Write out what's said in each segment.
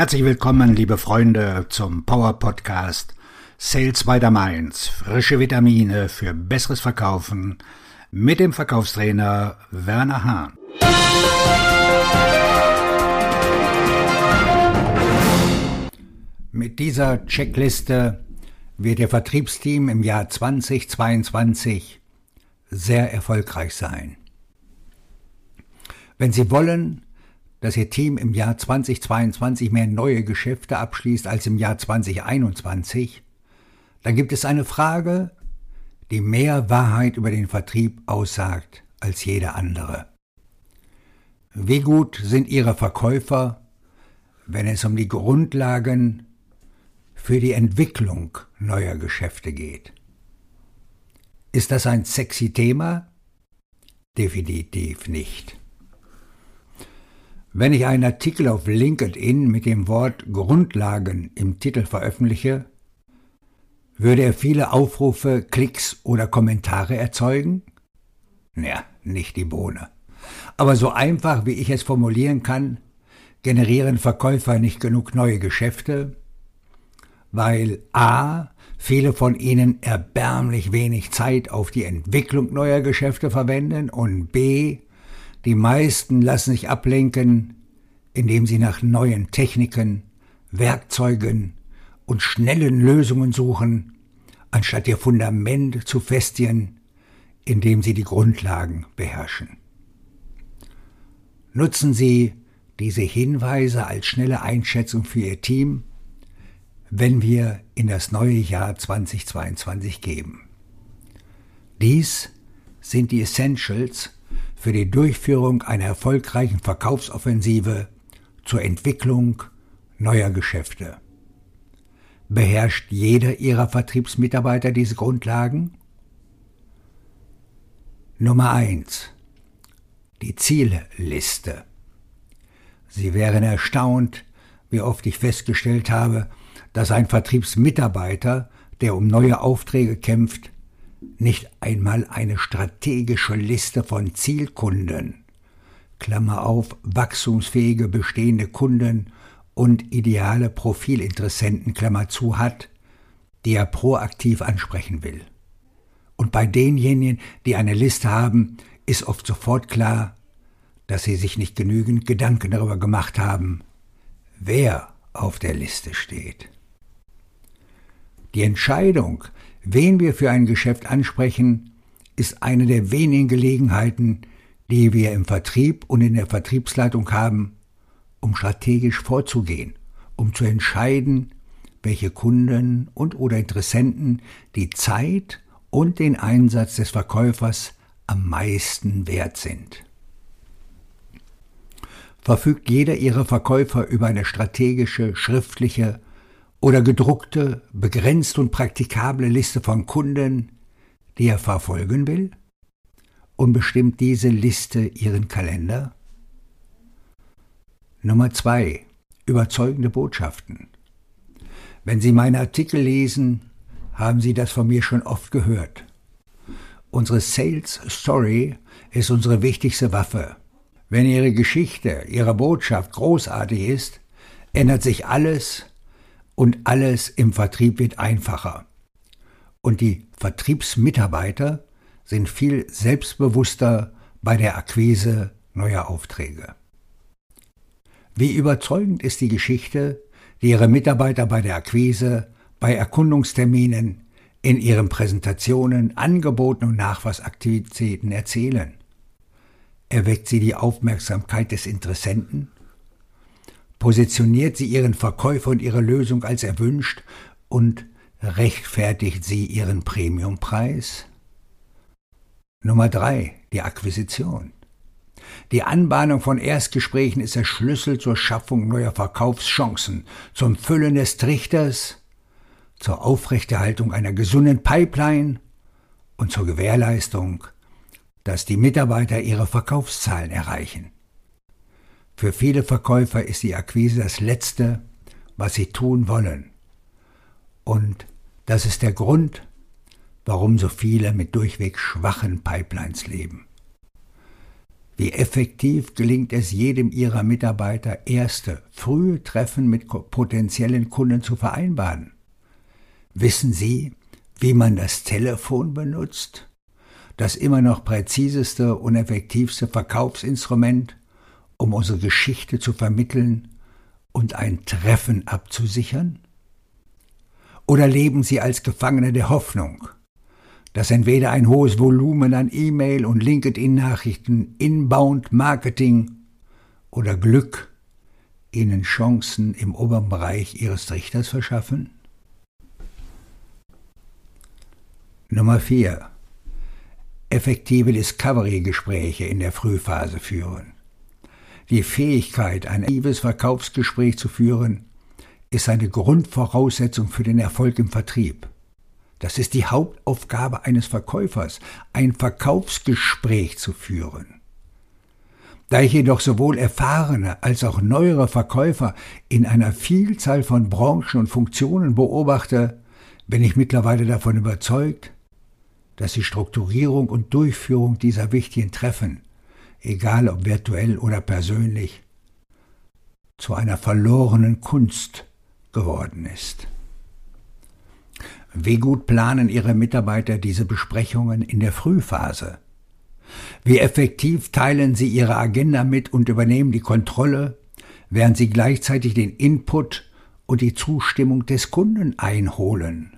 Herzlich willkommen, liebe Freunde, zum Power Podcast Sales by the Mainz. Frische Vitamine für besseres Verkaufen mit dem Verkaufstrainer Werner Hahn. Mit dieser Checkliste wird Ihr Vertriebsteam im Jahr 2022 sehr erfolgreich sein. Wenn Sie wollen, dass Ihr Team im Jahr 2022 mehr neue Geschäfte abschließt als im Jahr 2021, dann gibt es eine Frage, die mehr Wahrheit über den Vertrieb aussagt als jede andere. Wie gut sind Ihre Verkäufer, wenn es um die Grundlagen für die Entwicklung neuer Geschäfte geht? Ist das ein sexy Thema? Definitiv nicht. Wenn ich einen Artikel auf LinkedIn mit dem Wort Grundlagen im Titel veröffentliche, würde er viele Aufrufe, Klicks oder Kommentare erzeugen? Ja, nicht die Bohne. Aber so einfach, wie ich es formulieren kann, generieren Verkäufer nicht genug neue Geschäfte, weil a. viele von ihnen erbärmlich wenig Zeit auf die Entwicklung neuer Geschäfte verwenden und b. Die meisten lassen sich ablenken, indem sie nach neuen Techniken, Werkzeugen und schnellen Lösungen suchen, anstatt ihr Fundament zu festigen, indem sie die Grundlagen beherrschen. Nutzen Sie diese Hinweise als schnelle Einschätzung für Ihr Team, wenn wir in das neue Jahr 2022 gehen. Dies sind die Essentials für die Durchführung einer erfolgreichen Verkaufsoffensive zur Entwicklung neuer Geschäfte. Beherrscht jeder Ihrer Vertriebsmitarbeiter diese Grundlagen? Nummer eins: Die Zielliste. Sie wären erstaunt, wie oft ich festgestellt habe, dass ein Vertriebsmitarbeiter, der um neue Aufträge kämpft, nicht einmal eine strategische Liste von Zielkunden, Klammer auf, wachstumsfähige bestehende Kunden und ideale Profilinteressenten, Klammer zu, hat, die er proaktiv ansprechen will. Und bei denjenigen, die eine Liste haben, ist oft sofort klar, dass sie sich nicht genügend Gedanken darüber gemacht haben, wer auf der Liste steht. Die Entscheidung, Wen wir für ein Geschäft ansprechen, ist eine der wenigen Gelegenheiten, die wir im Vertrieb und in der Vertriebsleitung haben, um strategisch vorzugehen, um zu entscheiden, welche Kunden und oder Interessenten die Zeit und den Einsatz des Verkäufers am meisten wert sind. Verfügt jeder ihrer Verkäufer über eine strategische, schriftliche oder gedruckte, begrenzt und praktikable Liste von Kunden, die er verfolgen will? Und bestimmt diese Liste Ihren Kalender? Nummer zwei: Überzeugende Botschaften. Wenn Sie meine Artikel lesen, haben Sie das von mir schon oft gehört. Unsere Sales Story ist unsere wichtigste Waffe. Wenn Ihre Geschichte, Ihre Botschaft großartig ist, ändert sich alles, und alles im Vertrieb wird einfacher. Und die Vertriebsmitarbeiter sind viel selbstbewusster bei der Akquise neuer Aufträge. Wie überzeugend ist die Geschichte, die Ihre Mitarbeiter bei der Akquise, bei Erkundungsterminen, in ihren Präsentationen, Angeboten und Nachweisaktivitäten erzählen? Erweckt sie die Aufmerksamkeit des Interessenten? Positioniert sie ihren Verkäufer und ihre Lösung als erwünscht und rechtfertigt sie ihren Premiumpreis? Nummer drei, die Akquisition. Die Anbahnung von Erstgesprächen ist der Schlüssel zur Schaffung neuer Verkaufschancen, zum Füllen des Trichters, zur Aufrechterhaltung einer gesunden Pipeline und zur Gewährleistung, dass die Mitarbeiter ihre Verkaufszahlen erreichen. Für viele Verkäufer ist die Akquise das Letzte, was sie tun wollen. Und das ist der Grund, warum so viele mit durchweg schwachen Pipelines leben. Wie effektiv gelingt es jedem Ihrer Mitarbeiter, erste, frühe Treffen mit potenziellen Kunden zu vereinbaren? Wissen Sie, wie man das Telefon benutzt? Das immer noch präziseste und effektivste Verkaufsinstrument, um unsere Geschichte zu vermitteln und ein Treffen abzusichern? Oder leben Sie als Gefangene der Hoffnung, dass entweder ein hohes Volumen an E-Mail und LinkedIn-Nachrichten, Inbound-Marketing oder Glück Ihnen Chancen im oberen Bereich Ihres Trichters verschaffen? Nummer 4. Effektive Discovery-Gespräche in der Frühphase führen. Die Fähigkeit, ein aktives Verkaufsgespräch zu führen, ist eine Grundvoraussetzung für den Erfolg im Vertrieb. Das ist die Hauptaufgabe eines Verkäufers, ein Verkaufsgespräch zu führen. Da ich jedoch sowohl erfahrene als auch neuere Verkäufer in einer Vielzahl von Branchen und Funktionen beobachte, bin ich mittlerweile davon überzeugt, dass die Strukturierung und Durchführung dieser wichtigen Treffen, egal ob virtuell oder persönlich, zu einer verlorenen Kunst geworden ist. Wie gut planen Ihre Mitarbeiter diese Besprechungen in der Frühphase? Wie effektiv teilen Sie Ihre Agenda mit und übernehmen die Kontrolle, während Sie gleichzeitig den Input und die Zustimmung des Kunden einholen?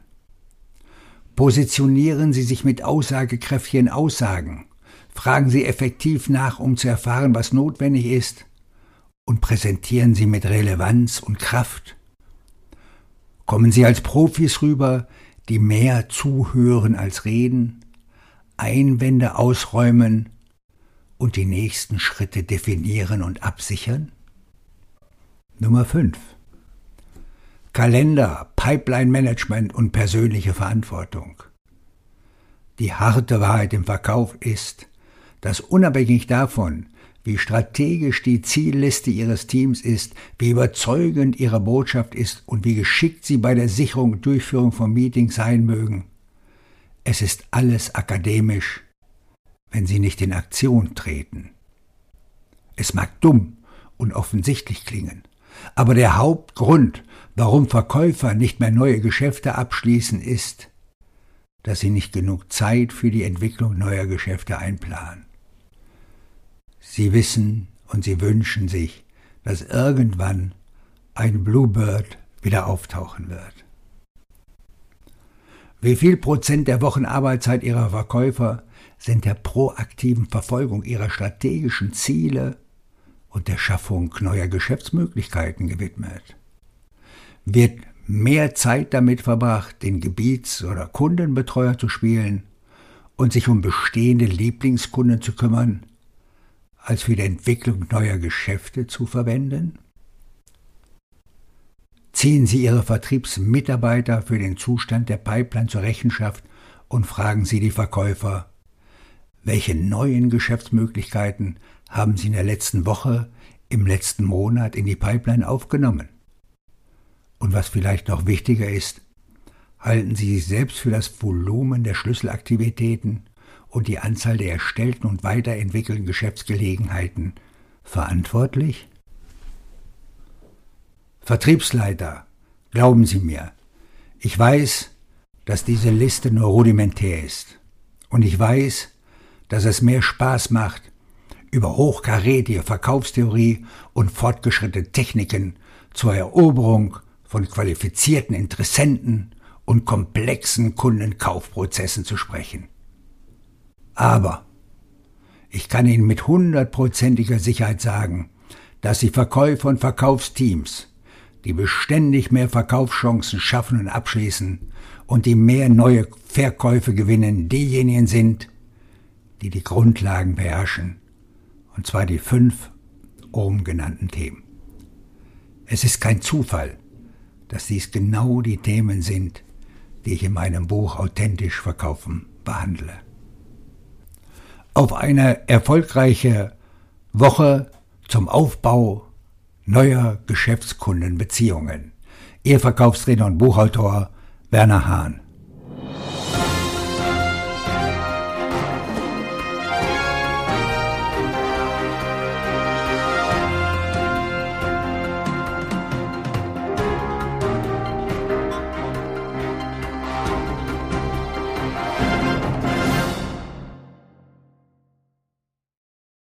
Positionieren Sie sich mit aussagekräftigen Aussagen, fragen Sie effektiv nach, um zu erfahren, was notwendig ist, und präsentieren Sie mit Relevanz und Kraft. Kommen Sie als Profis rüber, die mehr zuhören als reden, Einwände ausräumen und die nächsten Schritte definieren und absichern? Nummer 5. Kalender, Pipeline Management und persönliche Verantwortung. Die harte Wahrheit im Verkauf ist, dass unabhängig davon, wie strategisch die Zielliste Ihres Teams ist, wie überzeugend Ihre Botschaft ist und wie geschickt Sie bei der Sicherung und Durchführung von Meetings sein mögen. Es ist alles akademisch, wenn Sie nicht in Aktion treten. Es mag dumm und offensichtlich klingen, aber der Hauptgrund, warum Verkäufer nicht mehr neue Geschäfte abschließen, ist, dass sie nicht genug Zeit für die Entwicklung neuer Geschäfte einplanen. Sie wissen und sie wünschen sich, dass irgendwann ein Bluebird wieder auftauchen wird. Wie viel Prozent der Wochenarbeitszeit Ihrer Verkäufer sind der proaktiven Verfolgung ihrer strategischen Ziele und der Schaffung neuer Geschäftsmöglichkeiten gewidmet? Wird mehr Zeit damit verbracht, den Gebiets- oder Kundenbetreuer zu spielen und sich um bestehende Lieblingskunden zu kümmern, als für die Entwicklung neuer Geschäfte zu verwenden? Ziehen Sie Ihre Vertriebsmitarbeiter für den Zustand der Pipeline zur Rechenschaft und fragen Sie die Verkäufer, welche neuen Geschäftsmöglichkeiten haben Sie in der letzten Woche, im letzten Monat in die Pipeline aufgenommen? Und was vielleicht noch wichtiger ist, halten Sie sich selbst für das Volumen der Schlüsselaktivitäten und die Anzahl der erstellten und weiterentwickelten Geschäftsgelegenheiten verantwortlich? Vertriebsleiter, glauben Sie mir, ich weiß, dass diese Liste nur rudimentär ist. Und ich weiß, dass es mehr Spaß macht, über hochkarätige Verkaufstheorie und fortgeschrittene Techniken zur Eroberung von qualifizierten Interessenten und komplexen Kundenkaufprozessen zu sprechen. Aber ich kann Ihnen mit hundertprozentiger Sicherheit sagen, dass die Verkäufer und Verkaufsteams, die beständig mehr Verkaufschancen schaffen und abschließen und die mehr neue Verkäufe gewinnen, diejenigen sind, die die Grundlagen beherrschen, und zwar die fünf oben genannten Themen. Es ist kein Zufall, dass dies genau die Themen sind, die ich in meinem Buch Authentisch verkaufen behandle auf eine erfolgreiche Woche zum Aufbau neuer Geschäftskundenbeziehungen. Ihr Verkaufstrainer und Buchautor Werner Hahn.